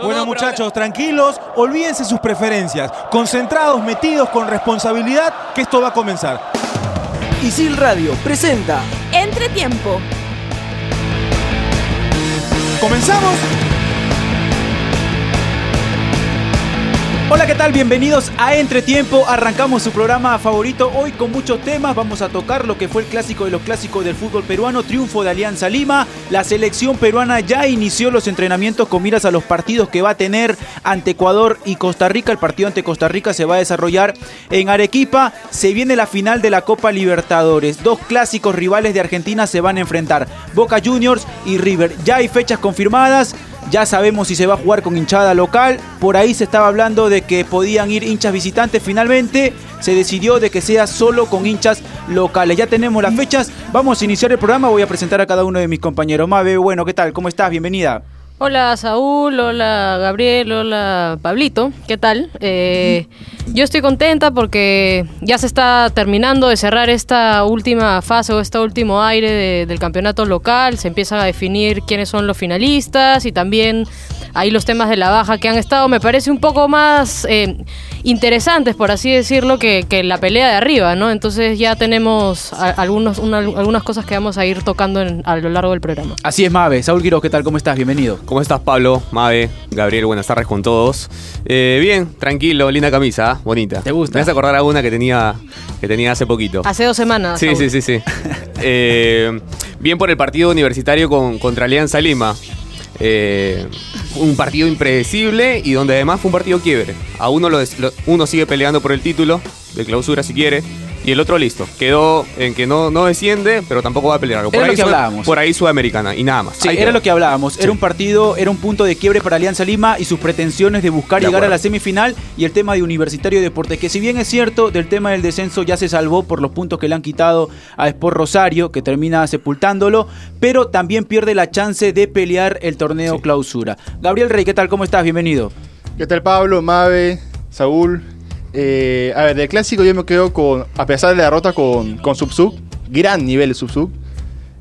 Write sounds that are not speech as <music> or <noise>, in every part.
Bueno muchachos, tranquilos, olvídense sus preferencias, concentrados, metidos con responsabilidad, que esto va a comenzar. Isil Radio presenta Entretiempo. ¿Comenzamos? Hola, ¿qué tal? Bienvenidos a Entretiempo. Arrancamos su programa favorito hoy con muchos temas. Vamos a tocar lo que fue el clásico de los clásicos del fútbol peruano, triunfo de Alianza Lima. La selección peruana ya inició los entrenamientos con miras a los partidos que va a tener ante Ecuador y Costa Rica. El partido ante Costa Rica se va a desarrollar en Arequipa. Se viene la final de la Copa Libertadores. Dos clásicos rivales de Argentina se van a enfrentar, Boca Juniors y River. Ya hay fechas confirmadas. Ya sabemos si se va a jugar con hinchada local. Por ahí se estaba hablando de que podían ir hinchas visitantes. Finalmente se decidió de que sea solo con hinchas locales. Ya tenemos las fechas. Vamos a iniciar el programa. Voy a presentar a cada uno de mis compañeros. Mabe, bueno, ¿qué tal? ¿Cómo estás? Bienvenida. Hola Saúl, hola Gabriel, hola Pablito, ¿qué tal? Eh, yo estoy contenta porque ya se está terminando de cerrar esta última fase o este último aire de, del campeonato local, se empieza a definir quiénes son los finalistas y también ahí los temas de la baja que han estado, me parece un poco más eh, interesantes, por así decirlo, que, que, la pelea de arriba, ¿no? Entonces ya tenemos a, algunos, una, algunas cosas que vamos a ir tocando en, a lo largo del programa. Así es, Mabe. Saúl Quiroz, ¿qué tal? ¿Cómo estás? Bienvenido. ¿Cómo estás, Pablo? Mabe, Gabriel, buenas tardes con todos. Eh, bien, tranquilo, linda camisa, ¿eh? bonita. ¿Te gusta? Me hace acordar a una que tenía, que tenía hace poquito. Hace dos semanas. Sí, sí, sí, sí. <laughs> eh, bien por el partido universitario con, contra Alianza Lima. Eh, un partido impredecible y donde además fue un partido quiebre. A uno, lo, lo, uno sigue peleando por el título de clausura si quiere. Y el otro listo. Quedó en que no, no desciende, pero tampoco va a pelear. Por, era ahí, lo que hablábamos. por ahí Sudamericana y nada más. Sí, era lo que hablábamos. Era un partido, era un punto de quiebre para Alianza Lima y sus pretensiones de buscar de llegar acuerdo. a la semifinal y el tema de Universitario de Deportes, que si bien es cierto, del tema del descenso ya se salvó por los puntos que le han quitado a Sport Rosario, que termina sepultándolo, pero también pierde la chance de pelear el torneo sí. clausura. Gabriel Rey, ¿qué tal? ¿Cómo estás? Bienvenido. ¿Qué tal Pablo, Mabe, Saúl? Eh, a ver, del clásico yo me quedo con, a pesar de la derrota con, con Subsub, gran nivel de Subsub.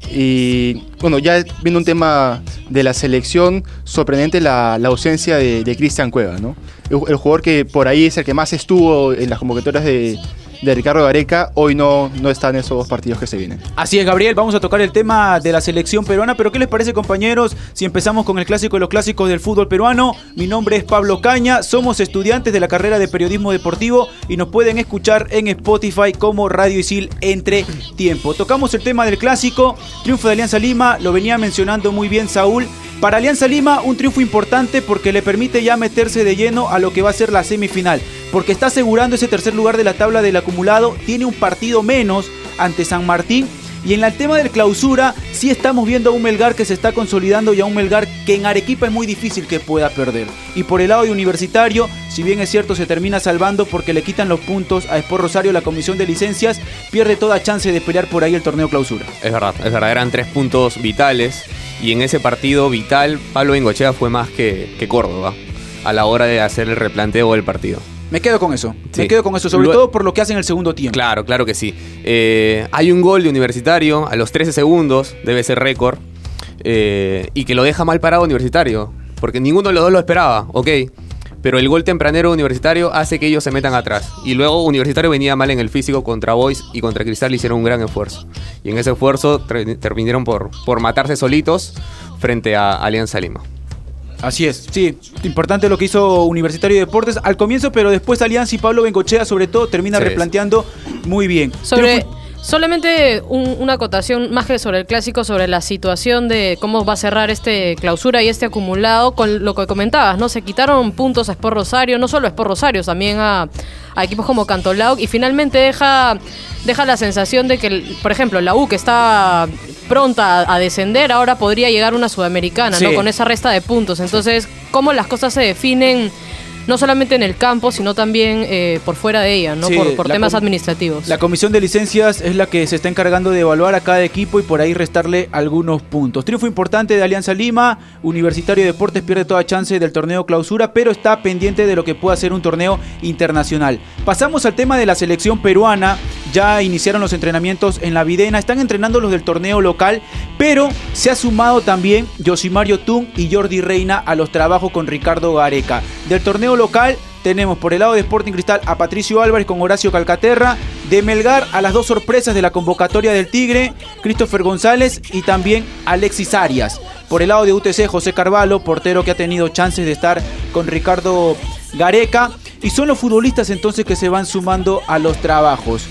Y bueno, ya viendo un tema de la selección, sorprendente la, la ausencia de, Cristian Cueva, ¿no? El, jugador que por ahí es el que más estuvo en las convocatorias de, de Ricardo Gareca, hoy no, no está en esos dos partidos que se vienen. Así es, Gabriel, vamos a tocar el tema de la selección peruana, pero ¿qué les parece, compañeros, si empezamos con el clásico de los clásicos del fútbol peruano? Mi nombre es Pablo Caña, somos estudiantes de la carrera de periodismo deportivo y nos pueden escuchar en Spotify como Radio Isil entre tiempo. Tocamos el tema del clásico, triunfo de Alianza Lima, lo venía mencionando muy bien Saúl. Para Alianza Lima, un triunfo importante porque le permite ya meterse de lleno a lo que va a ser la semifinal, porque está asegurando ese tercer lugar de la tabla del acumulado, tiene un partido menos ante San Martín. Y en el tema del clausura, sí estamos viendo a un Melgar que se está consolidando y a un Melgar que en Arequipa es muy difícil que pueda perder. Y por el lado de Universitario, si bien es cierto, se termina salvando porque le quitan los puntos a Sport Rosario, la comisión de licencias, pierde toda chance de pelear por ahí el torneo clausura. Es verdad, es verdad, eran tres puntos vitales y en ese partido vital Pablo Bengochea fue más que, que Córdoba a la hora de hacer el replanteo del partido. Me quedo con eso. Sí. Me quedo con eso, sobre Luego, todo por lo que hace en el segundo tiempo. Claro, claro que sí. Eh, hay un gol de Universitario a los 13 segundos, debe ser récord, eh, y que lo deja mal parado Universitario, porque ninguno de los dos lo esperaba, ok. Pero el gol tempranero Universitario hace que ellos se metan atrás. Y luego Universitario venía mal en el físico contra Boys y contra Cristal hicieron un gran esfuerzo. Y en ese esfuerzo terminaron por, por matarse solitos frente a Alianza Lima. Así es, sí, importante lo que hizo Universitario de Deportes al comienzo, pero después Alianza y Pablo Bengochea sobre todo termina sí, replanteando muy bien. Sobre, Solamente un, una acotación más que sobre el clásico, sobre la situación de cómo va a cerrar este clausura y este acumulado, con lo que comentabas, ¿no? Se quitaron puntos a Sport Rosario, no solo a Sport Rosario, también a, a equipos como Cantolao, y finalmente deja, deja la sensación de que, por ejemplo, la U que está pronta a, descender, ahora podría llegar una sudamericana, sí. ¿no? Con esa resta de puntos. Entonces, cómo las cosas se definen no solamente en el campo, sino también eh, por fuera de ella, ¿no? Sí, por, por temas administrativos. La comisión de licencias es la que se está encargando de evaluar a cada equipo y por ahí restarle algunos puntos. Triunfo importante de Alianza Lima, Universitario de Deportes pierde toda chance del torneo clausura, pero está pendiente de lo que pueda ser un torneo internacional. Pasamos al tema de la selección peruana. ya iniciaron los entrenamientos en la Videna, están entrenando los del torneo local, pero se ha sumado también Yosimario Tung y Jordi Reina a los trabajos con Ricardo Gareca. Del torneo local tenemos por el lado de Sporting Cristal a Patricio Álvarez con Horacio Calcaterra, de Melgar a las dos sorpresas de la convocatoria del Tigre, Christopher González y también Alexis Arias. Por el lado de UTC, José Carvalho, portero que ha tenido chances de estar con Ricardo Gareca. Y son los futbolistas entonces que se van sumando a los trabajos.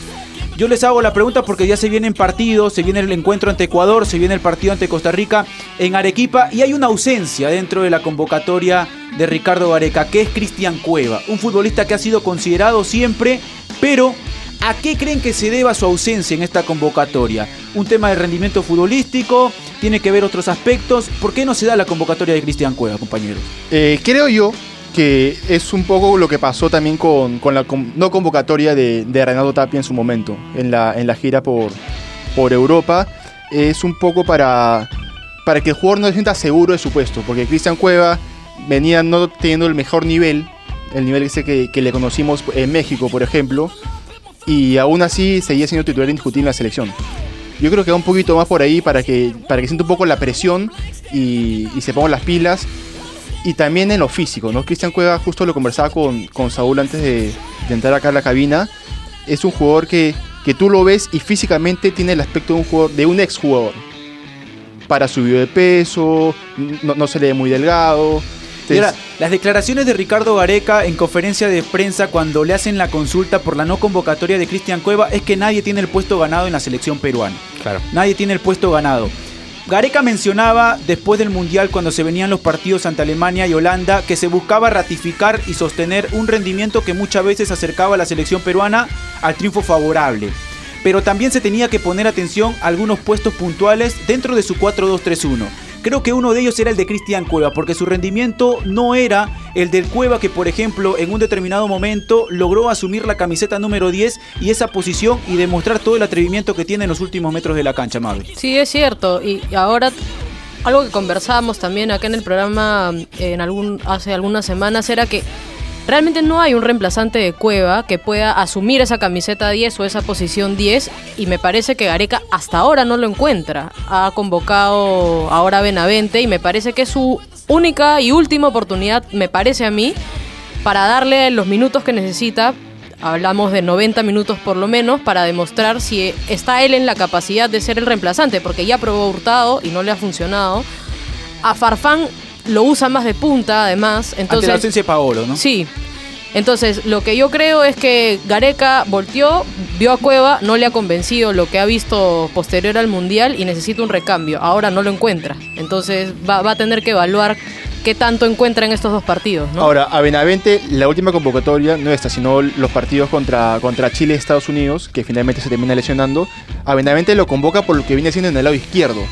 Yo les hago la pregunta porque ya se vienen partidos, se viene el encuentro ante Ecuador, se viene el partido ante Costa Rica en Arequipa y hay una ausencia dentro de la convocatoria de Ricardo Gareca, que es Cristian Cueva, un futbolista que ha sido considerado siempre, pero ¿a qué creen que se deba su ausencia en esta convocatoria? ¿Un tema de rendimiento futbolístico? ¿Tiene que ver otros aspectos? ¿Por qué no se da la convocatoria de Cristian Cueva, compañeros? Eh, creo yo que es un poco lo que pasó también con, con la no convocatoria de, de Renato Tapia en su momento, en la, en la gira por, por Europa. Es un poco para, para que el jugador no se sienta seguro de su puesto, porque Cristian Cueva venía no teniendo el mejor nivel, el nivel ese que, que le conocimos en México, por ejemplo, y aún así seguía siendo titular indiscutible en la selección. Yo creo que va un poquito más por ahí para que, para que sienta un poco la presión y, y se pongan las pilas y también en lo físico, ¿no? Cristian Cueva, justo lo conversaba con, con Saúl antes de, de entrar acá a la cabina, es un jugador que, que tú lo ves y físicamente tiene el aspecto de un jugador, de un exjugador. Para subido de peso, no, no se le ve muy delgado. Las declaraciones de Ricardo Gareca en conferencia de prensa cuando le hacen la consulta por la no convocatoria de Cristian Cueva es que nadie tiene el puesto ganado en la selección peruana. Claro. Nadie tiene el puesto ganado. Gareca mencionaba después del Mundial cuando se venían los partidos ante Alemania y Holanda que se buscaba ratificar y sostener un rendimiento que muchas veces acercaba a la selección peruana al triunfo favorable. Pero también se tenía que poner atención a algunos puestos puntuales dentro de su 4-2-3-1. Creo que uno de ellos era el de Cristian Cueva, porque su rendimiento no era el del Cueva que, por ejemplo, en un determinado momento logró asumir la camiseta número 10 y esa posición y demostrar todo el atrevimiento que tiene en los últimos metros de la cancha, Mavi. Sí, es cierto. Y ahora algo que conversábamos también acá en el programa eh, en algún, hace algunas semanas era que realmente no hay un reemplazante de Cueva que pueda asumir esa camiseta 10 o esa posición 10 y me parece que Gareca hasta ahora no lo encuentra. Ha convocado ahora Benavente y me parece que es su única y última oportunidad, me parece a mí, para darle los minutos que necesita. Hablamos de 90 minutos por lo menos para demostrar si está él en la capacidad de ser el reemplazante, porque ya probó Hurtado y no le ha funcionado. A Farfán lo usa más de punta, además. Ante Entonces, la ausencia de Paolo, ¿no? Sí. Entonces, lo que yo creo es que Gareca volteó, vio a Cueva, no le ha convencido lo que ha visto posterior al Mundial y necesita un recambio. Ahora no lo encuentra. Entonces, va, va a tener que evaluar qué tanto encuentra en estos dos partidos, ¿no? Ahora, a Benavente, la última convocatoria, no esta, sino los partidos contra, contra Chile y Estados Unidos, que finalmente se termina lesionando, a Benavente lo convoca por lo que viene haciendo en el lado izquierdo,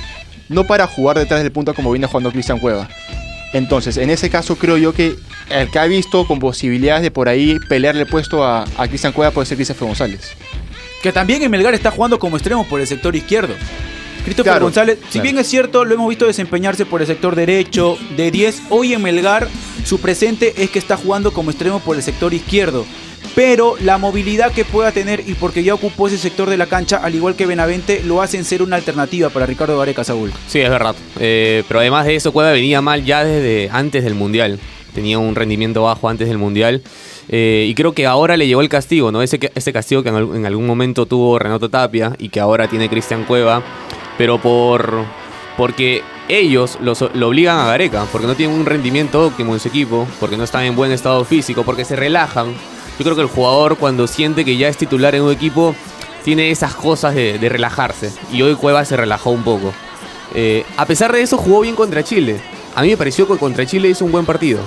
no para jugar detrás del punto como viene jugando Cristian Cueva. Entonces, en ese caso creo yo que el que ha visto con posibilidades de por ahí pelearle el puesto a, a Cristian Cueva puede ser Christopher González. Que también en Melgar está jugando como extremo por el sector izquierdo. Christopher Claro, González, si claro. bien es cierto, lo hemos visto desempeñarse por el sector derecho de 10, hoy en Melgar su presente es que está jugando como extremo por el sector izquierdo. Pero la movilidad que pueda tener y porque ya ocupó ese sector de la cancha, al igual que Benavente, lo hacen ser una alternativa para Ricardo Gareca Saúl. Sí, es verdad. Eh, pero además de eso, Cueva venía mal ya desde antes del Mundial. Tenía un rendimiento bajo antes del Mundial. Eh, y creo que ahora le llegó el castigo, ¿no? Ese, castigo que en, al- en algún momento tuvo Renato Tapia y que ahora tiene Cristian Cueva. Pero por porque ellos los- lo obligan a Gareca, porque no tienen un rendimiento óptimo en su equipo, porque no están en buen estado físico, porque se relajan. Yo creo que el jugador cuando siente que ya es titular en un equipo tiene esas cosas de, relajarse. Y hoy Cueva se relajó un poco. Eh, a pesar de eso, jugó bien contra Chile. A mí me pareció que contra Chile hizo un buen partido.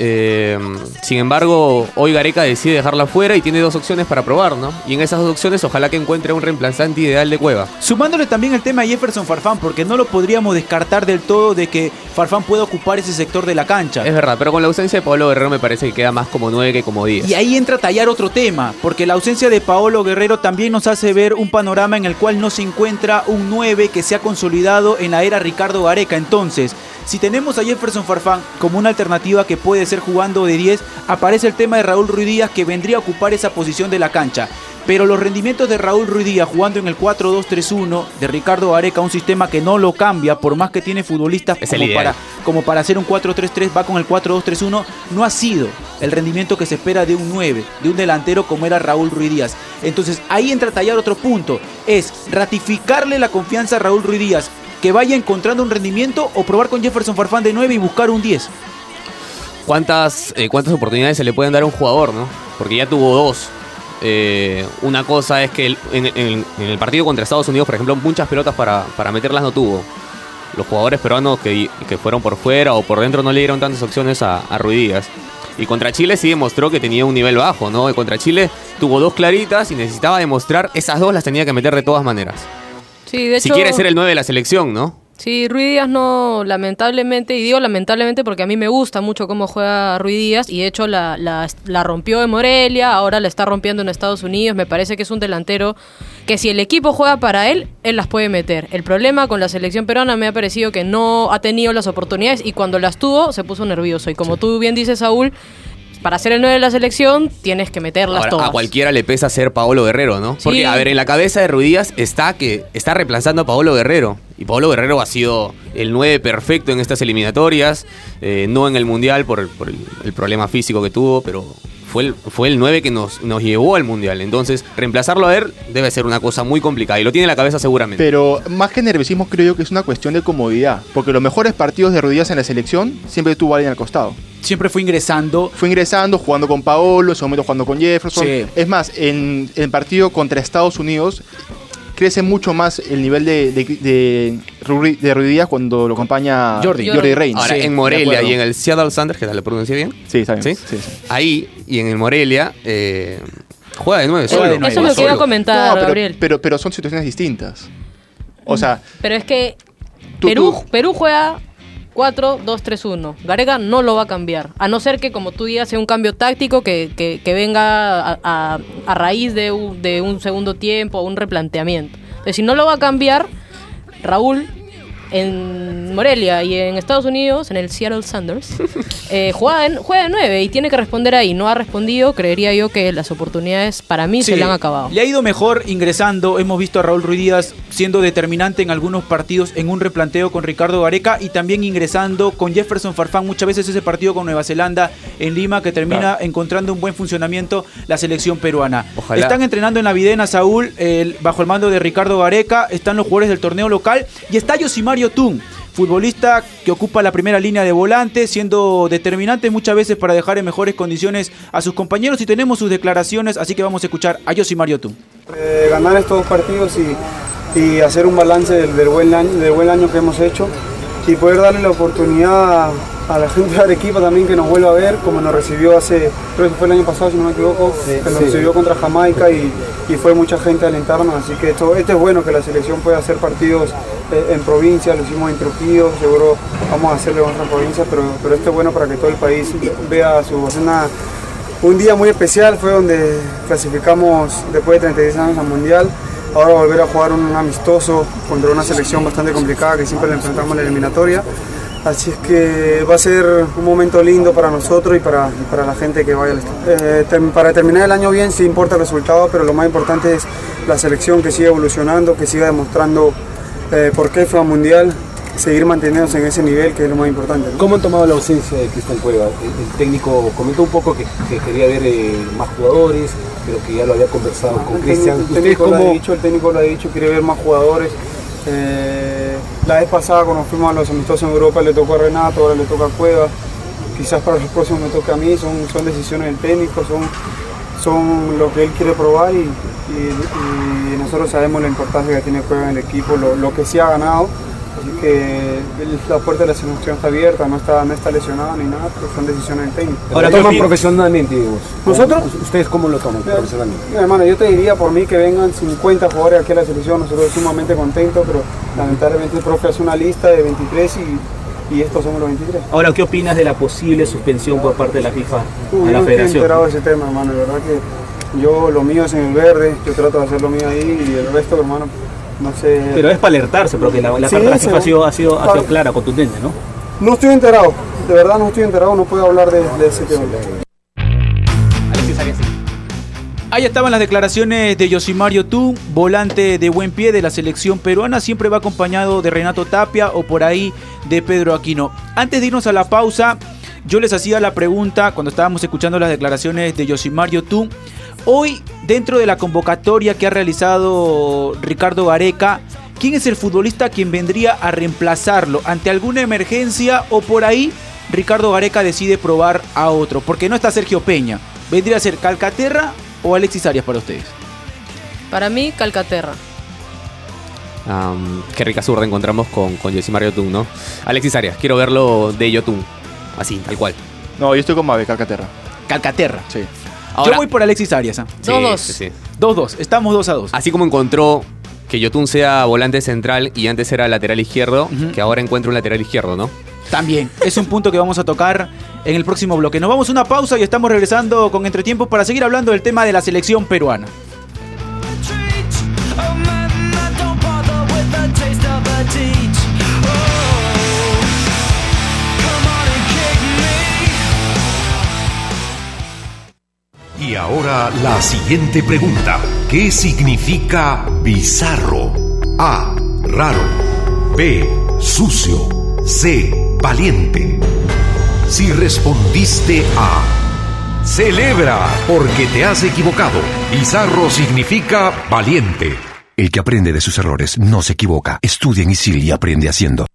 Eh, sin embargo, hoy Gareca decide dejarla fuera y tiene dos opciones para probar, ¿no? Y en esas dos opciones, ojalá que encuentre un reemplazante ideal de Cueva. Sumándole también el tema de Jefferson Farfán, porque no lo podríamos descartar del todo de que Farfán pueda ocupar ese sector de la cancha. Es verdad, pero con la ausencia de Pablo Guerrero me parece que queda más como 9 que como 10. Y ahí entra a tallar otro tema, porque la ausencia de Paolo Guerrero también nos hace ver un panorama en el cual no se encuentra un 9 que se ha consolidado en la era Ricardo Gareca. Entonces, si tenemos a Jefferson Farfán como una alternativa que puede ser jugando de 10, aparece el tema de Raúl Ruiz Díaz que vendría a ocupar esa posición de la cancha. pero los rendimientos de Raúl Ruiz Díaz jugando en el 4-2-3-1, de Ricardo Areca, un sistema que no lo cambia, por más que tiene futbolistas Es como para, como para hacer un 4-3-3, va con el 4-2-3-1, no ha sido el rendimiento que se espera de un 9, de un delantero como era Raúl Ruiz Díaz. Entonces ahí entra a tallar otro punto, es ratificarle la confianza a Raúl Ruiz Díaz, que vaya encontrando un rendimiento o probar con Jefferson Farfán de 9 y buscar un 10. ¿Cuántas, eh, ¿Cuántas oportunidades se le pueden dar a un jugador, no? Porque ya tuvo dos. Eh, una cosa es que el- en, el partido contra Estados Unidos, por ejemplo, muchas pelotas para, para meterlas no tuvo. Los jugadores peruanos que, que fueron por fuera o por dentro no le dieron tantas opciones a, a Ruiz Díaz. Y contra Chile sí demostró que tenía un nivel bajo, ¿no? Y contra Chile tuvo dos claritas y necesitaba demostrar, esas dos las tenía que meter de todas maneras. Sí, de hecho, Si quiere ser el 9 de la selección, ¿no? Sí, Ruiz Díaz no, lamentablemente, y digo lamentablemente porque a mí me gusta mucho cómo juega Ruiz Díaz, y de hecho la, la, la rompió en Morelia, ahora la está rompiendo en Estados Unidos, me parece que es un delantero que si el equipo juega para él, él las puede meter. El problema con la selección peruana me ha parecido que no ha tenido las oportunidades y cuando las tuvo se puso nervioso. Y como tú bien dices, Saúl, para ser el 9 de la selección tienes que meterlas Ahora, todas. a cualquiera le pesa ser Paolo Guerrero, ¿no? Sí. Porque, a ver, en la cabeza de Ruidías está que está reemplazando a Paolo Guerrero. Y Paolo Guerrero ha sido el 9 perfecto en estas eliminatorias, eh, no en el Mundial por, por el, el problema físico que tuvo, pero fue el, fue el 9 que nos, nos llevó al Mundial. Entonces, reemplazarlo a él debe ser una cosa muy complicada y lo tiene en la cabeza seguramente. Pero más que nerviosismo, creo yo que es una cuestión de comodidad. Porque los mejores partidos de rodillas en la selección siempre tuvo alguien al costado. Siempre fue ingresando. Fue ingresando, jugando con Paolo, en su momento jugando con Jefferson. Sí. Es más, en el partido contra Estados Unidos crece mucho más el nivel de, de, de, de cuando lo acompaña Jordi. Jordi Reina. Ahora, Sí, en Morelia y en el Seattle Sanders, que tal, ¿le pronuncié bien? Sí, está bien. ¿Sí? Sí, sí. Ahí y en el Morelia, eh, juega de 9 Juega solo. de nueve. Eso es lo que iba a comentar, No, pero, Gabriel. pero, pero son situaciones distintas. O sea, Pero es que Tú- Perú, tú- Perú juega 4-2-3-1. Gareca no lo va a cambiar. A no ser que, como tú digas, sea un cambio táctico que, que- que venga a raíz de un, de un segundo tiempo o un replanteamiento. Entonces, si no lo va a cambiar, Raúl en Morelia y en Estados Unidos, en el Seattle Sanders, <laughs> eh, juega, de, juega de 9 y tiene que responder ahí. No ha respondido, creería yo que las oportunidades para mí se le han acabado. Le ha ido mejor ingresando. Hemos visto a Raúl Ruiz Díaz siendo determinante en algunos partidos en un replanteo con Ricardo Gareca y también ingresando con Jefferson Farfán. Muchas veces ese partido con Nueva Zelanda en Lima que termina encontrando un buen funcionamiento la selección peruana. Ojalá. Están entrenando en la Videna, Saúl, bajo el mando de Ricardo Gareca. Están los jugadores del torneo local y está Yosimario Tun. Futbolista que ocupa la primera línea de volante, siendo determinante muchas veces para dejar en mejores condiciones a sus compañeros. Y tenemos sus declaraciones, así que vamos a escuchar a Yosimario Tun. Eh, ganar estos dos partidos y, hacer un balance del buen año, del buen año que hemos hecho y poder darle la oportunidad a, la gente de Arequipa también que nos vuelva a ver, como nos recibió hace, creo que fue el año pasado si no me equivoco, que nos recibió contra Jamaica y, y fue mucha gente a alentarnos, así que esto, esto es bueno que la selección pueda hacer partidos eh, en provincia, lo hicimos en Trujillo, seguro vamos a hacerlo en otras provincias, pero, pero esto es bueno para que todo el país vea su una, un día muy especial fue donde clasificamos después de 36 años al Mundial. Ahora volver a jugar un amistoso contra una selección bastante complicada que siempre le enfrentamos en la eliminatoria. Así es que va a ser un momento lindo para nosotros y para, para la gente que vaya al. Eh, para terminar el año bien sí importa el resultado, pero lo más importante es la selección que siga evolucionando, que siga demostrando eh, por qué fue al Mundial, seguir manteniéndose en ese nivel que es lo más importante. ¿no? ¿Cómo han tomado la ausencia de Cristian Cueva? El, el técnico comentó un poco que, que quería ver eh, más jugadores, pero que ya lo había conversado con El Cristian. el ¿Ustedes técnico lo ha cómo, dicho, el técnico lo ha dicho, quiere ver más jugadores. Eh, la vez pasada cuando fuimos a los amistosos en Europa le tocó a Renato, ahora le toca a Cueva. Quizás para los próximos me toque a mí, son, son decisiones del técnico, son, son lo que él quiere probar y, y- y nosotros sabemos la importancia que tiene Cueva en el equipo, lo, lo que sí ha ganado. Así que la puerta de la selección está abierta, no está, no está lesionado ni nada, pero son decisiones del técnico. Ahora toman profesionalmente, digo. ¿Nosotros? ¿Ustedes cómo lo toman profesionalmente? Mira, hermano, yo te diría por mí que vengan 50 jugadores aquí a la selección, nosotros sumamente contentos, pero lamentablemente el profe hace una lista de 23 y, y estos somos los 23. Ahora, ¿qué opinas de la posible suspensión por parte de la FIFA Uy, a la no estoy federación? enterado de ese tema, hermano, de verdad que yo lo mío es en el verde, yo trato de hacer lo mío ahí y el resto, hermano, no sé. Pero es para alertarse, porque la, la Sí, carta de la sí, ha sido, ha sido, ha Ah. sido clara, contundente, ¿no? No estoy enterado, de verdad no estoy enterado, no puedo hablar de, de ese tema. Ahí estaban las declaraciones de Yosimario Tú, volante de buen pie de la selección peruana, siempre va acompañado de Renato Tapia o por ahí de Pedro Aquino. Antes de irnos a la pausa, yo les hacía la pregunta cuando estábamos escuchando las declaraciones de Yosimario Tú. Hoy, dentro de la convocatoria que ha realizado Ricardo Gareca, ¿quién es el futbolista quien vendría a reemplazarlo ante alguna emergencia o por ahí Ricardo Gareca decide probar a otro? Porque no está Sergio Peña. ¿Vendría a ser Calcaterra o Alexis Arias para ustedes? Para mí, Calcaterra. Am, qué rica zurda encontramos con, con Mario Yotun, ¿no? Alexis Arias, quiero verlo de Yotun. Así, tal cual. No, yo estoy con Mabe, Calcaterra. Calcaterra. Sí. Ahora- Yo voy por Alexis Arias. ¿ah? Sí, 2-2. sí, sí. 2-2, estamos 2 a 2. Así como encontró que Yotun sea volante central y antes era lateral izquierdo, que ahora encuentra un lateral izquierdo, ¿no? También, es un punto que vamos a tocar en el próximo bloque. Nos vamos a una pausa y estamos regresando con Entretiempo para seguir hablando del tema de la selección peruana. Ahora la siguiente pregunta. ¿Qué significa bizarro? A. Raro. B. Sucio. C. Valiente. Si respondiste A. Celebra porque te has equivocado. Bizarro significa valiente. El que aprende de sus errores no se equivoca. Estudia en ISIL y aprende haciendo.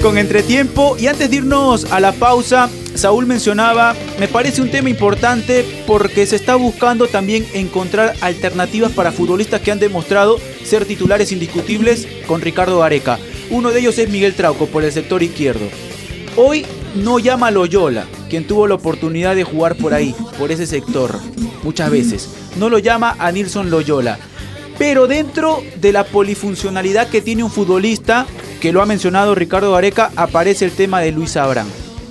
Con Entretiempo y antes de irnos a la pausa, Saúl mencionaba, me parece un tema importante porque se está buscando también encontrar alternativas para futbolistas que han demostrado ser titulares indiscutibles con Ricardo Gareca. Uno de ellos es Miguel Trauco por el sector izquierdo. Hoy no llama a Loyola, quien tuvo la oportunidad de jugar por ahí, por ese sector, muchas veces. No lo llama a Nilson Loyola. Pero dentro de la polifuncionalidad que tiene un futbolista, que lo ha mencionado Ricardo Gareca, aparece el tema de Luis Abrán,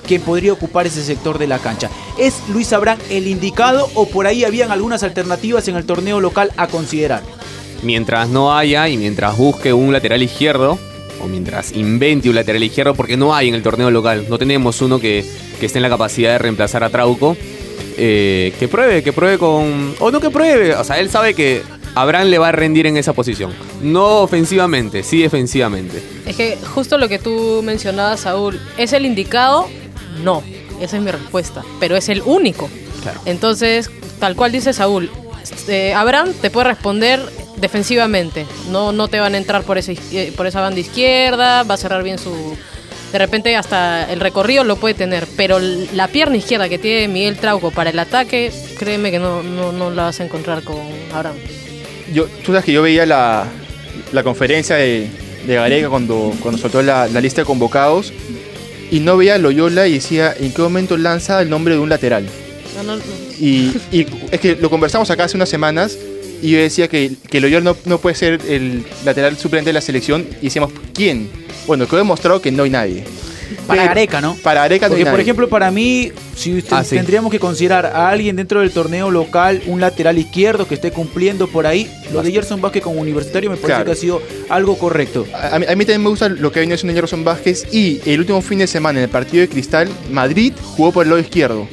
quien podría ocupar ese sector de la cancha. ¿Es Luis Abrán el indicado o por ahí habían algunas alternativas en el torneo local a considerar? Mientras no haya y mientras busque un lateral izquierdo, o mientras invente un lateral izquierdo, porque no hay en el torneo local, no tenemos uno que, que esté en la capacidad de reemplazar a Trauco, eh, que pruebe, que pruebe con... O no que pruebe, o sea, él sabe que Abraham le va a rendir en esa posición. No ofensivamente, sí defensivamente. Es que justo lo que tú mencionabas, Saúl, ¿es el indicado? No, esa es mi respuesta, pero es el único. Claro. Entonces, tal cual dice Saúl, eh, Abraham te puede responder defensivamente, no, no te van a entrar por, ese, eh, por esa banda izquierda, va a cerrar bien su... De repente hasta el recorrido lo puede tener, pero la pierna izquierda que tiene Miguel Trauco para el ataque, créeme que no, no, no la vas a encontrar con Abraham. Yo, tú sabes que yo veía la, la conferencia de, de Gareca cuando, cuando soltó la, la lista de convocados y no veía a Loyola y decía en qué momento lanza el nombre de un lateral. No, no, no. Y, y es que lo conversamos acá hace unas semanas y yo decía que, que Loyola no, no puede ser el lateral suplente de la selección y decíamos, ¿quién? Bueno, quedó demostrado que no hay nadie. Para Pero- Gareca, ¿no? Para Gareca no Porque, por ejemplo, para mí, si usted- Ah, sí. tendríamos que considerar a alguien dentro del torneo local, un lateral izquierdo que esté cumpliendo por ahí, lo de Gerson Vázquez como universitario me parece Claro. que ha sido algo correcto. A, a mí, a mí también me gusta lo que ha venido haciendo Gerson Vázquez y el último fin de semana en el partido de Cristal, Madrid jugó por el lado izquierdo.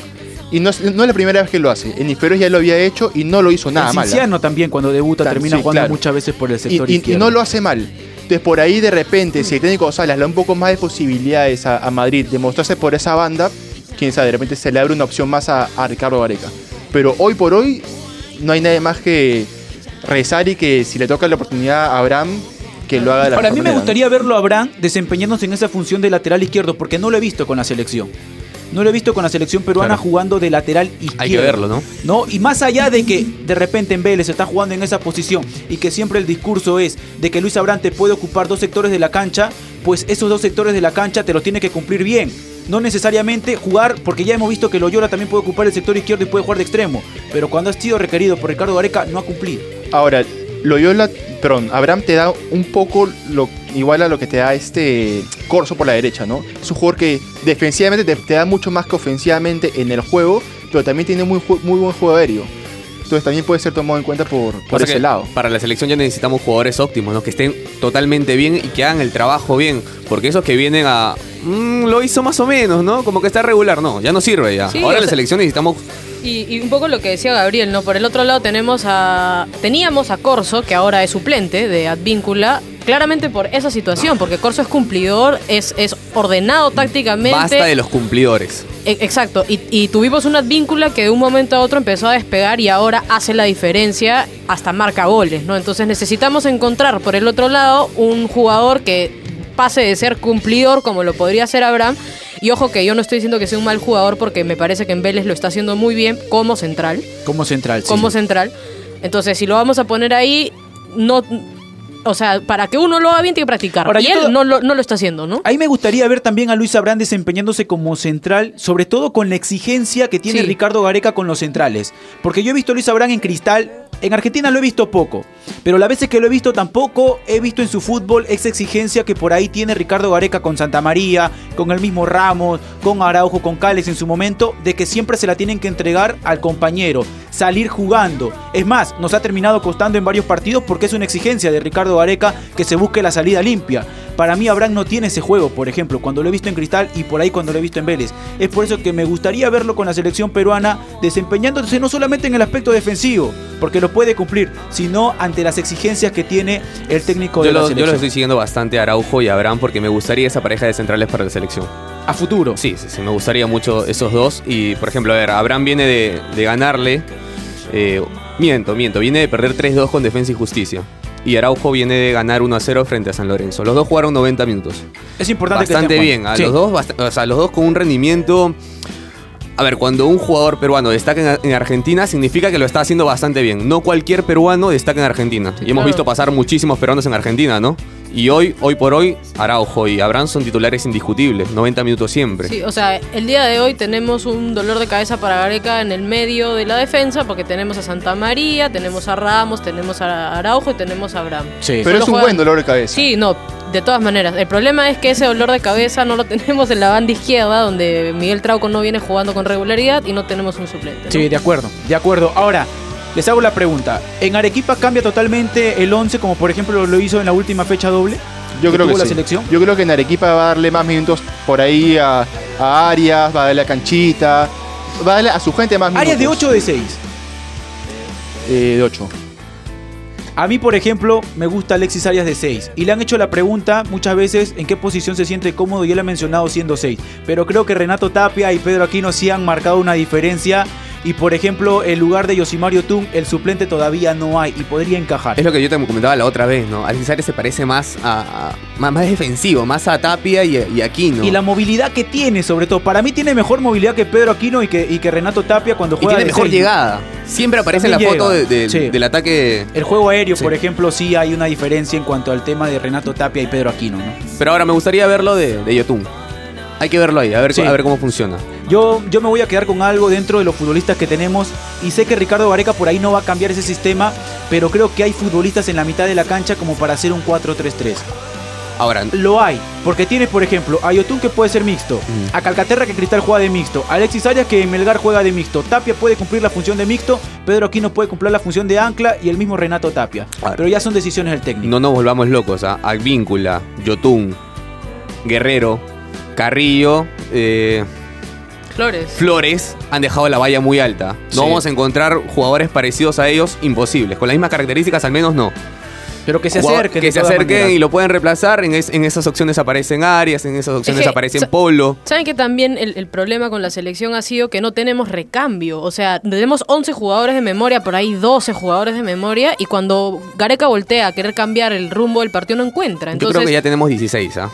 Y no, es- no es la primera vez que lo hace. En inferiores ya lo había hecho y no lo hizo nada mal. ¿ah? Cinciano también cuando debuta Tan- termina sí, jugando claro. muchas veces por el sector y- y izquierdo. no lo hace mal. Entonces por ahí de repente, si el técnico Salas le da un poco más de posibilidades a, a Madrid de mostrarse por esa banda, quién sabe, de repente se le abre una opción más a, a Ricardo Gareca. Pero hoy por hoy no hay nadie más que rezar y que si le toca la oportunidad a Abraham, que lo haga de la Para mí me gustaría verlo a Abraham desempeñándose en esa función de lateral izquierdo, porque no lo he visto con la selección. No lo he visto con la selección peruana Claro. jugando de lateral izquierdo. Hay que verlo, ¿no? ¿no? Y más allá de que de repente en Vélez está jugando en esa posición y que siempre el discurso es de que Luis Abrante puede ocupar dos sectores de la cancha, pues esos dos sectores de la cancha te los tiene que cumplir bien. No necesariamente jugar, porque ya hemos visto que Loyola también puede ocupar el sector izquierdo y puede jugar de extremo, pero cuando ha sido requerido por Ricardo Gareca no ha cumplido. Ahora, Loyola perdón, Abraham te da un poco lo, igual a lo que te da este Corso por la derecha, ¿no? Es un jugador que defensivamente te, te da mucho más que ofensivamente en el juego, pero también tiene muy, muy buen juego aéreo. Entonces también puede ser tomado en cuenta por, por ese lado. Para la selección ya necesitamos jugadores óptimos, ¿no? Que estén totalmente bien y que hagan el trabajo bien. Porque esos que vienen a. "Mm, lo hizo más o menos, ¿no? Como que está regular. No, ya no sirve ya. Sí, Ahora la sea- selección necesitamos. Y, y un poco lo que decía Gabriel, ¿no? Por el otro lado tenemos a. Teníamos a Corso, que ahora es suplente de Advíncula, claramente por esa situación, porque Corso es cumplidor, es, es ordenado tácticamente. Basta de los cumplidores. E- Exacto, y, y tuvimos una advíncula que de un momento a otro empezó a despegar y ahora hace la diferencia, hasta marca goles, ¿no? Entonces necesitamos encontrar por el otro lado un jugador que pase de ser cumplidor como lo podría ser Abraham. Y ojo que yo no estoy diciendo que sea un mal jugador porque me parece que en Vélez lo está haciendo muy bien como central. Como central, sí. Como central. Entonces, si lo vamos a poner ahí, no... O sea, para que uno lo haga bien tiene que practicar. Ahora, y él todo- no, lo, no lo está haciendo, ¿no? Ahí me gustaría ver también a Luis Abrán desempeñándose como central, sobre todo con la exigencia que tiene Sí. Ricardo Gareca con los centrales. Porque yo he visto a Luis Abrán en Cristal, en Argentina lo he visto poco, pero las veces que lo he visto tampoco he visto en su fútbol esa exigencia que por ahí tiene Ricardo Gareca con Santa María, con el mismo Ramos, con Araujo, con Cales en su momento, de que siempre se la tienen que entregar al compañero, salir jugando. Es más, nos ha terminado costando en varios partidos porque es una exigencia de Ricardo Gareca que se busque la salida limpia. Para mí Abraham no tiene ese juego, por ejemplo, cuando lo he visto en Cristal y por ahí cuando lo he visto en Vélez. Es por eso que me gustaría verlo con la selección peruana desempeñándose no solamente en el aspecto defensivo, porque lo puede cumplir, sino ante las exigencias que tiene el técnico Yo de la lo, yo lo estoy siguiendo bastante a Araujo y a Abraham porque me gustaría esa pareja de centrales para la selección. A futuro. Sí, sí, sí, me gustaría mucho esos dos. Y, por ejemplo, a ver, Abraham viene de, de ganarle. eh, miento, miento, viene de perder 3-2 con Defensa y Justicia. Y Araujo viene de ganar 1-0 frente a San Lorenzo. Los dos jugaron 90 minutos. Es importante que Bastante bien. A los, dos, o sea, los dos con un rendimiento. A ver, cuando un jugador peruano destaca en, en Argentina, significa que lo está haciendo bastante bien. No cualquier peruano destaca en Argentina. y hemos claro. visto pasar muchísimos peruanos en Argentina, ¿no? Y hoy, hoy por hoy, Araujo y Abraham son titulares indiscutibles. 90 minutos siempre. Sí, o sea, el día de hoy tenemos un dolor de cabeza para Gareca en el medio de la defensa porque tenemos a Santa María, tenemos a Ramos, tenemos a Araujo y tenemos a Abraham. Sí. Pero Solo es un juegan- buen dolor de cabeza. Sí, no, de todas maneras. El problema es que ese dolor de cabeza no lo <laughs> tenemos en la banda izquierda donde Miguel Trauco no viene jugando con regularidad y no tenemos un suplente. ¿no? Sí, de acuerdo, de acuerdo. Ahora, les hago la pregunta. ¿En Arequipa cambia totalmente el 11 como por ejemplo lo hizo en la última fecha doble? Yo creo que la sí. selección? Yo creo que en Arequipa va a darle más minutos por ahí a, a Arias, va a darle a Canchita, va a darle a su gente más minutos. Áreas de 8 o de 6. Eh, de 8. A mí, por ejemplo, me gusta Alexis Arias de 6. Y le han hecho la pregunta muchas veces en qué posición se siente cómodo y él ha mencionado siendo 6. Pero creo que Renato Tapia y Pedro Aquino sí han marcado una diferencia. Y por ejemplo, en lugar de Yosimario Tung, el suplente todavía no hay y podría encajar. Es lo que yo te comentaba la otra vez, ¿no? Alexis Arias se parece más a, a- más, más defensivo, más a Tapia y, y Aquino. Y la movilidad que tiene, sobre todo. Para mí tiene mejor movilidad que Pedro Aquino y que, y que Renato Tapia cuando Y juega tiene de mejor seis. llegada. Siempre aparece en la foto de- llega. de- Sí. del ataque. El juego aéreo, Sí. por ejemplo, sí hay una diferencia en cuanto al tema de Renato Tapia y Pedro Aquino, ¿no? Pero ahora me gustaría verlo de, de Yotun. Hay que verlo ahí, a ver, Sí. a ver cómo funciona. Yo, yo me voy a quedar con algo dentro de los futbolistas que tenemos y sé que Ricardo Gareca por ahí no va a cambiar ese sistema, pero creo que hay futbolistas en la mitad de la cancha como para hacer un 4-3-3. Ahora, Lo hay, porque tienes, por ejemplo, a Yotun que puede ser mixto, a Calcaterra que Cristal juega de mixto, a Alexis Arias que Melgar juega de mixto, Tapia puede cumplir la función de mixto, Pedro Aquino puede cumplir la función de ancla y el mismo Renato Tapia. Pero ya son decisiones del técnico. no nos volvamos locos. ¿ah? Advíncula, Yotun, Guerrero, Carrillo, eh, Flores. Flores han dejado la valla muy alta. No Sí. vamos a encontrar jugadores parecidos a ellos, imposibles. Con las mismas características, al menos no. Pero que se acerquen. Que se acerquen y lo pueden reemplazar. En, es- en esas opciones aparecen Arias, en esas opciones que, aparecen sa- Polo. ¿Saben que también el, el problema con la selección ha sido que no tenemos recambio? O sea, tenemos 11 jugadores de memoria, por ahí 12 jugadores de memoria, y cuando Gareca voltea a querer cambiar el rumbo del partido no encuentra. Yo creo que ya tenemos 16, ¿ah?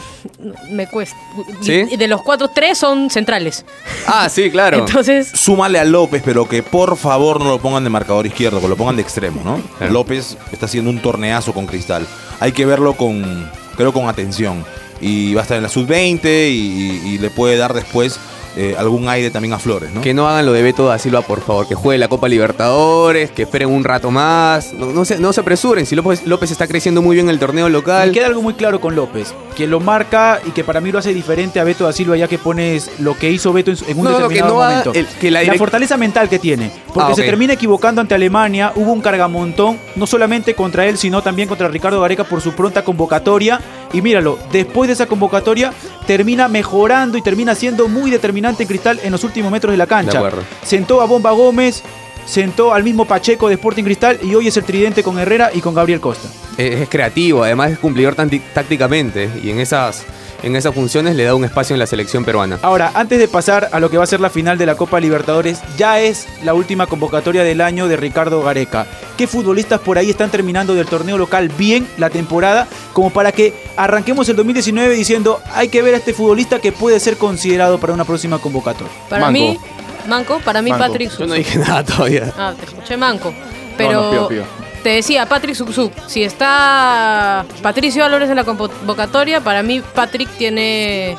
<laughs> me cuesta. Y- ¿Sí? Y de los cuatro, tres son centrales. Ah, sí, claro. <laughs> Entonces, Súmale a López, pero que por favor no lo pongan de marcador izquierdo, que lo pongan de extremo, ¿no? Claro. López está haciendo un torneazo con Cristal. Hay que verlo con, creo, con atención. Y va a estar en la sub-20 y, y- y le puede dar después eh, algún aire también a Flores, ¿no? Que no hagan lo de Beto da Silva, por favor. Que juegue la Copa Libertadores, que esperen un rato más. No, no se, no se apresuren. Si López, López está creciendo muy bien en el torneo local. Me queda algo muy claro con López, que lo marca y que para mí lo hace diferente a Beto da Silva, ya que pones lo que hizo Beto en, su- en un No, que determinado no haga momento. el- que la la, fortaleza mental que tiene, porque Ah, se termina equivocando ante Alemania, hubo un cargamontón, no solamente contra él, sino también contra Ricardo Gareca por su pronta convocatoria. Y míralo, después de esa convocatoria, termina mejorando y termina siendo muy determinante en Cristal en los últimos metros de la cancha. acuerdo. Sentó a Bomba Gómez, sentó al mismo Pacheco de Sporting Cristal y hoy es el tridente con Herrera y con Gabriel Costa. Es, es creativo, además es cumplidor tácticamente. Y en esas, en esas funciones le da un espacio en la selección peruana. Ahora, antes de pasar a lo que va a ser la final de la Copa Libertadores, ya es la última convocatoria del año de Ricardo Gareca. ¿Qué futbolistas por ahí están terminando del torneo local bien la temporada? Como para que arranquemos el 2019 diciendo, hay que ver a este futbolista que puede ser considerado para una próxima convocatoria. Para Manco. mí, Manco, para mí Manco. Patrick Yo no dije nada todavía. Ah, te escuché Manco. Pero No, no, pío, pío. Te decía, Patrick Suksuk, si está Patricio Álvarez en la convocatoria, para mí Patrick tiene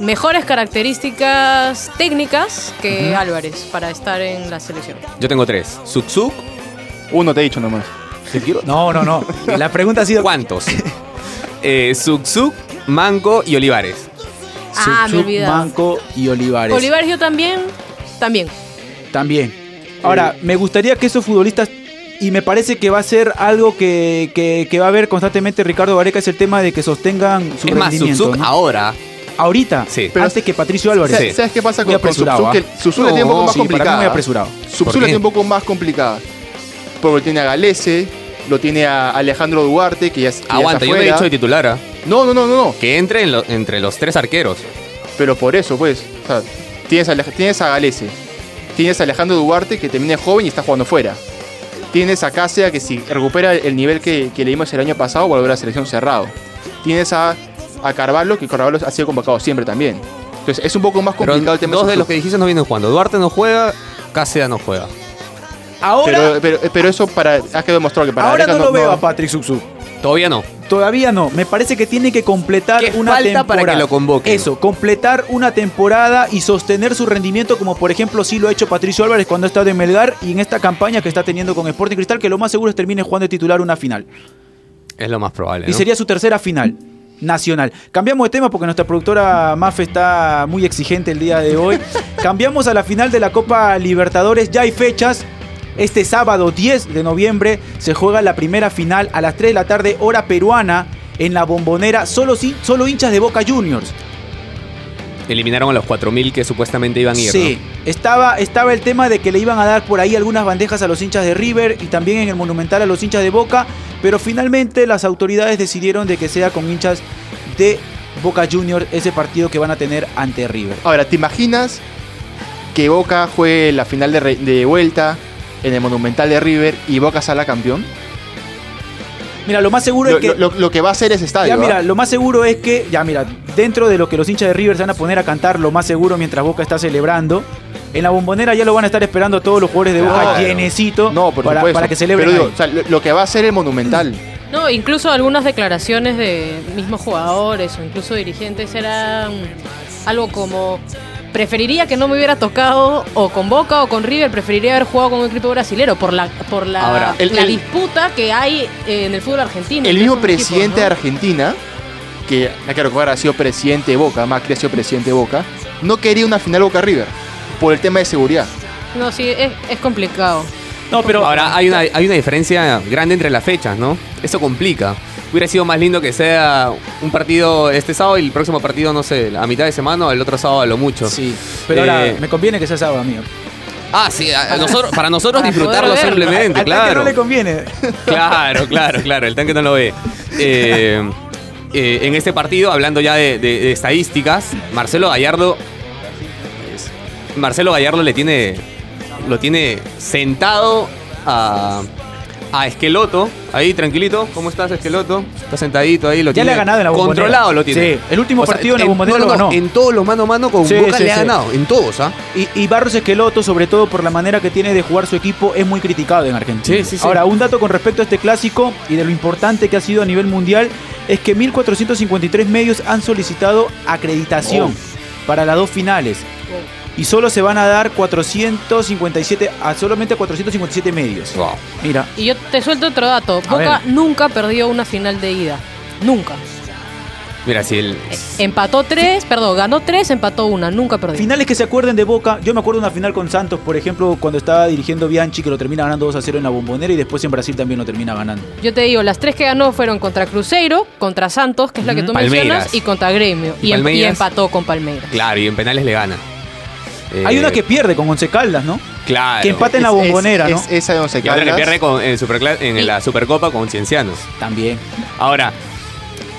mejores características técnicas que Álvarez para estar en la selección. Yo tengo tres. Suksuk, Uno te he dicho nomás. No, no, no. La pregunta ha sido... ¿cuántos? eh, Suksuk, Manco y Olivares. Ah, me Suksuk, olvidaba. Manco y Olivares. Olivares yo también, también. También. Ahora, me gustaría que esos futbolistas, y me parece que va a ser algo que, que- que va a ver constantemente Ricardo Gareca, es el tema de que sostengan su es más, rendimiento. Ahora. Ahorita, Sí. Pero- antes que Patricio Álvarez. ¿Sabes, sabes qué pasa con, con apresurado, Subzuk? ¿ah? Que la tiene un poco más sí, para mí complicada. muy apresurado. Subzuk ¿Por la tiene un poco más complicada. Porque tiene a Galese, lo tiene a Alejandro Duarte, que ya, es- que ya Aguanta, está yo no he dicho de titular. ¿ah? No, no, no, no, no. Que entre en lo- entre los tres arqueros. Pero por eso, pues. O sea, tienes, a, Alej- tienes a Galese. Tienes a Alejandro Duarte, que también es joven y está jugando fuera. Tienes a Cáceres, que si recupera el nivel que, que leímos el año pasado, volverá a la selección cerrado. Tienes a, a Carvalho, que Carvalho ha sido convocado siempre también. Entonces es un poco más Pero complicado el tema dos de los que dijiste no vienen jugando. Duarte no juega, Cáceres no juega. Ahora, Pero, pero, pero eso para, ha quedado demostrado que para ahora no Gareca lo veo a Patrick Suksuk. Todavía no. Todavía no. Me parece que tiene que completar ¿Qué una falta temporada. para que lo convoquen? Eso, completar una temporada y sostener su rendimiento, como por ejemplo sí lo ha hecho Patricio Álvarez cuando ha estado en Melgar y en esta campaña que está teniendo con Sporting Cristal, que lo más seguro es termine jugando de titular una final. Es lo más probable. Y ¿no? sería su tercera final nacional. Cambiamos de tema porque nuestra productora Mafe está muy exigente el día de hoy. <laughs> Cambiamos a la final de la Copa Libertadores. Ya hay fechas. Este sábado 10 de noviembre se juega la primera final a las 3 de la tarde, hora peruana, en la bombonera. Solo, solo hinchas de Boca Juniors. Eliminaron a los 4.000 que supuestamente iban a ir. Sí, estaba, estaba el tema de que le iban a dar por ahí algunas bandejas a los hinchas de River y también en el Monumental a los hinchas de Boca, pero finalmente las autoridades decidieron de que sea con hinchas de Boca Juniors ese partido que van a tener ante River. Ahora, ¿te imaginas que Boca juegue la final de vuelta en el Monumental de River y Boca salga campeón? Mira, lo más seguro Lo, es que... lo- lo- lo que va a hacer ese estadio. Ya mira, ¿ah? lo más seguro es que, ya mira, dentro de lo que los hinchas de River se van a poner a cantar, lo más seguro mientras Boca está celebrando, en la bombonera ya lo van a estar esperando todos los jugadores de Boca Claro. llenecito No, por para, para que celebren. Pero digo, ahí. o sea, lo, lo que va a hacer el Monumental. No, incluso algunas declaraciones de mismos jugadores o incluso dirigentes eran algo como preferiría que no me hubiera tocado o con Boca o con River, preferiría haber jugado con un equipo brasilero por la por la, Ahora, el- la el- disputa que hay en el fútbol argentino. El mismo equipos, presidente ¿no? de Argentina, que hay que recordar ha sido presidente de Boca, Macri ha sido presidente de Boca, no quería una final Boca River por el tema de seguridad. No, sí, es, es complicado. No, pero Ahora hay una, hay una diferencia grande entre las fechas, ¿no? Eso complica. Hubiera sido más lindo que sea un partido este sábado y el próximo partido, no sé, a mitad de semana o el otro sábado a lo mucho. Sí, pero ahora Eh, me conviene que sea sábado, amigo. Ah, sí, a- a nosotros, <laughs> para nosotros Para disfrutarlo verlo. simplemente, Al claro. no le conviene. <laughs> Claro, claro, claro, el tanque no lo ve. Eh, eh, en este partido, hablando ya de, de- de estadísticas, Marcelo Gallardo. Marcelo Gallardo le tiene. Lo tiene sentado a. A Esqueloto, ahí tranquilito, ¿cómo estás Esqueloto? Está sentadito ahí, lo Ya tiene le ha ganado en la bombonera. Controlado lo tiene. Sí, el último partido en la en- bombonera no, no, lo ganó. En todos los mano a mano con Sí, Boca sí, le ha ganado, en todos, ¿ah? Y, y Barros Esqueloto, sobre todo por la manera que tiene de jugar su equipo, es muy criticado en Argentina. Sí, sí, sí. Ahora, un dato con respecto a este clásico y de lo importante que ha sido a nivel mundial es que 1.453 medios han solicitado acreditación para las dos finales. Y solo se van a dar 457, a solamente 457 medios. Mira, Y yo te suelto otro dato. A Boca ver. nunca perdió una final de ida. Nunca. Mira, si el. Empató tres, perdón, ganó tres, empató una, nunca perdió. finales que se acuerden de Boca. Yo me acuerdo de una final con Santos, por ejemplo, cuando estaba dirigiendo Bianchi, que lo termina ganando 2 a 0 en la bombonera y después en Brasil también lo termina ganando. Yo te digo, las tres que ganó fueron contra Cruzeiro, contra Santos, que es la que tú Palmeiras. mencionas, y contra Gremio. Y Y, em- empató con Palmeiras. Claro, y en penales le gana. Eh, Hay una que pierde con Once Caldas, ¿no? Claro. que empata en la Es- es- bombonera, ¿no? es- esa de Once Y otra que Caldas. pierde con, en, Supercla- en la Supercopa con Ciencianos. También. Ahora,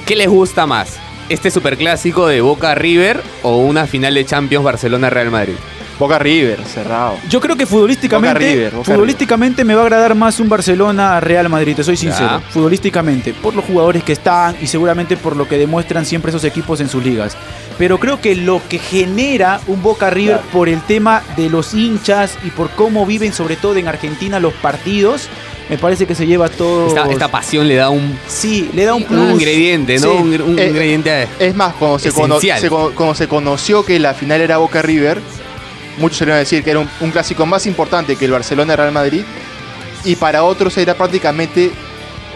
¿qué les gusta más? ¿Este superclásico de Boca River o una final de Champions Barcelona-Real Madrid? Boca River, cerrado. Yo creo que futbolísticamente, Boca River, Boca futbolísticamente me va a agradar más un Barcelona Real Madrid, te soy sincero. Ya. Futbolísticamente, por los jugadores que están y seguramente por lo que demuestran siempre esos equipos en sus ligas. Pero creo que lo que genera un Boca River por el tema de los hinchas y por cómo viven sobre todo en Argentina los partidos, me parece que se lleva todo. Esta, esta pasión le da un, Sí, le da un un plus. ingrediente, ¿no? Sí. Un, un Eh, ingrediente. Es más, cuando se, cono- Esencial. se cono- cuando se conoció que la final era Boca River, muchos se iban a decir que era un, un clásico más importante que el Barcelona Real Madrid, y para otros era prácticamente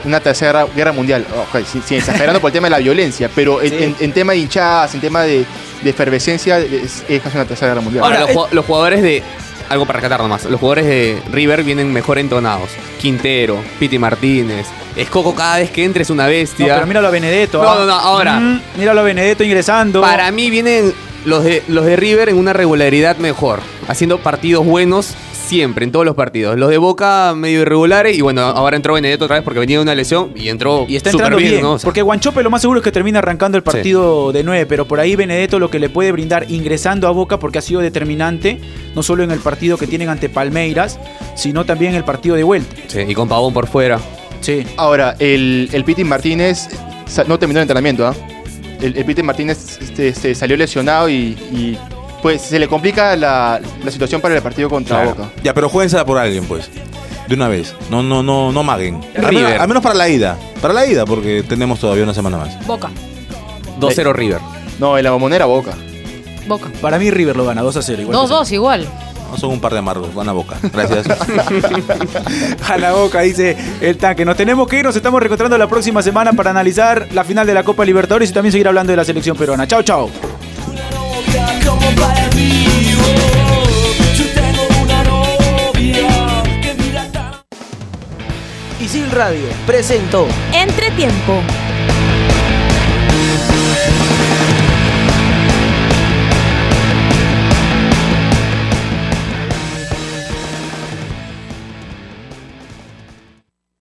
una tercera guerra mundial. Ok, sin, sin exagerando por el tema de la violencia, pero en, Sí. en- en tema de hinchadas, en tema de, de efervescencia, es, es casi una tercera guerra mundial. Ahora, Ahora, los, ju- los jugadores de. Algo para rescatar nomás. Los jugadores de River vienen mejor entonados. Quintero, Piti Martínez. Escoco cada vez que entre es una No, bestia. pero míralo a Benedetto. No, ah. no, no, ahora. Mm, míralo a Benedetto ingresando. Para mí vienen los de, los de River en una regularidad mejor. Haciendo partidos buenos siempre, en todos los partidos. Los de Boca medio irregulares. Y bueno, ahora entró Benedetto otra vez porque venía de una lesión y entró Y está súper entrando bien, ¿no? O sea, porque Guanchope lo más seguro es que termina arrancando el partido de 9, pero por ahí Benedetto lo que le puede brindar ingresando a Boca porque ha sido determinante, no solo en el partido que tienen ante Palmeiras, sino también en el partido de vuelta. sí, y con Pavón por fuera. Sí. Ahora, el, el Piti Martínez no terminó el entrenamiento, ¿ah? El, el Piti Martínez este, este, salió lesionado y, y, pues se le complica la, la situación para el partido contra Claro. Boca. Ya, pero juéguensela por alguien, pues. De una vez. No, no, no, no maguen. Al menos, River. al menos para la ida. Para la ida, porque tenemos todavía una semana más. Boca, 2-0 River. No, en la bombonera Boca. Boca. Para mí River lo gana 2 a 0. igual que 2-2 igual. No son un par de amargos. Van a boca. Gracias. <laughs> A la boca, dice el tanque. Nos tenemos que ir, nos estamos reencontrando la próxima semana para analizar la final de la Copa Libertadores y también seguir hablando de la selección peruana. Chao, chao. como Radio presentó Entretiempo.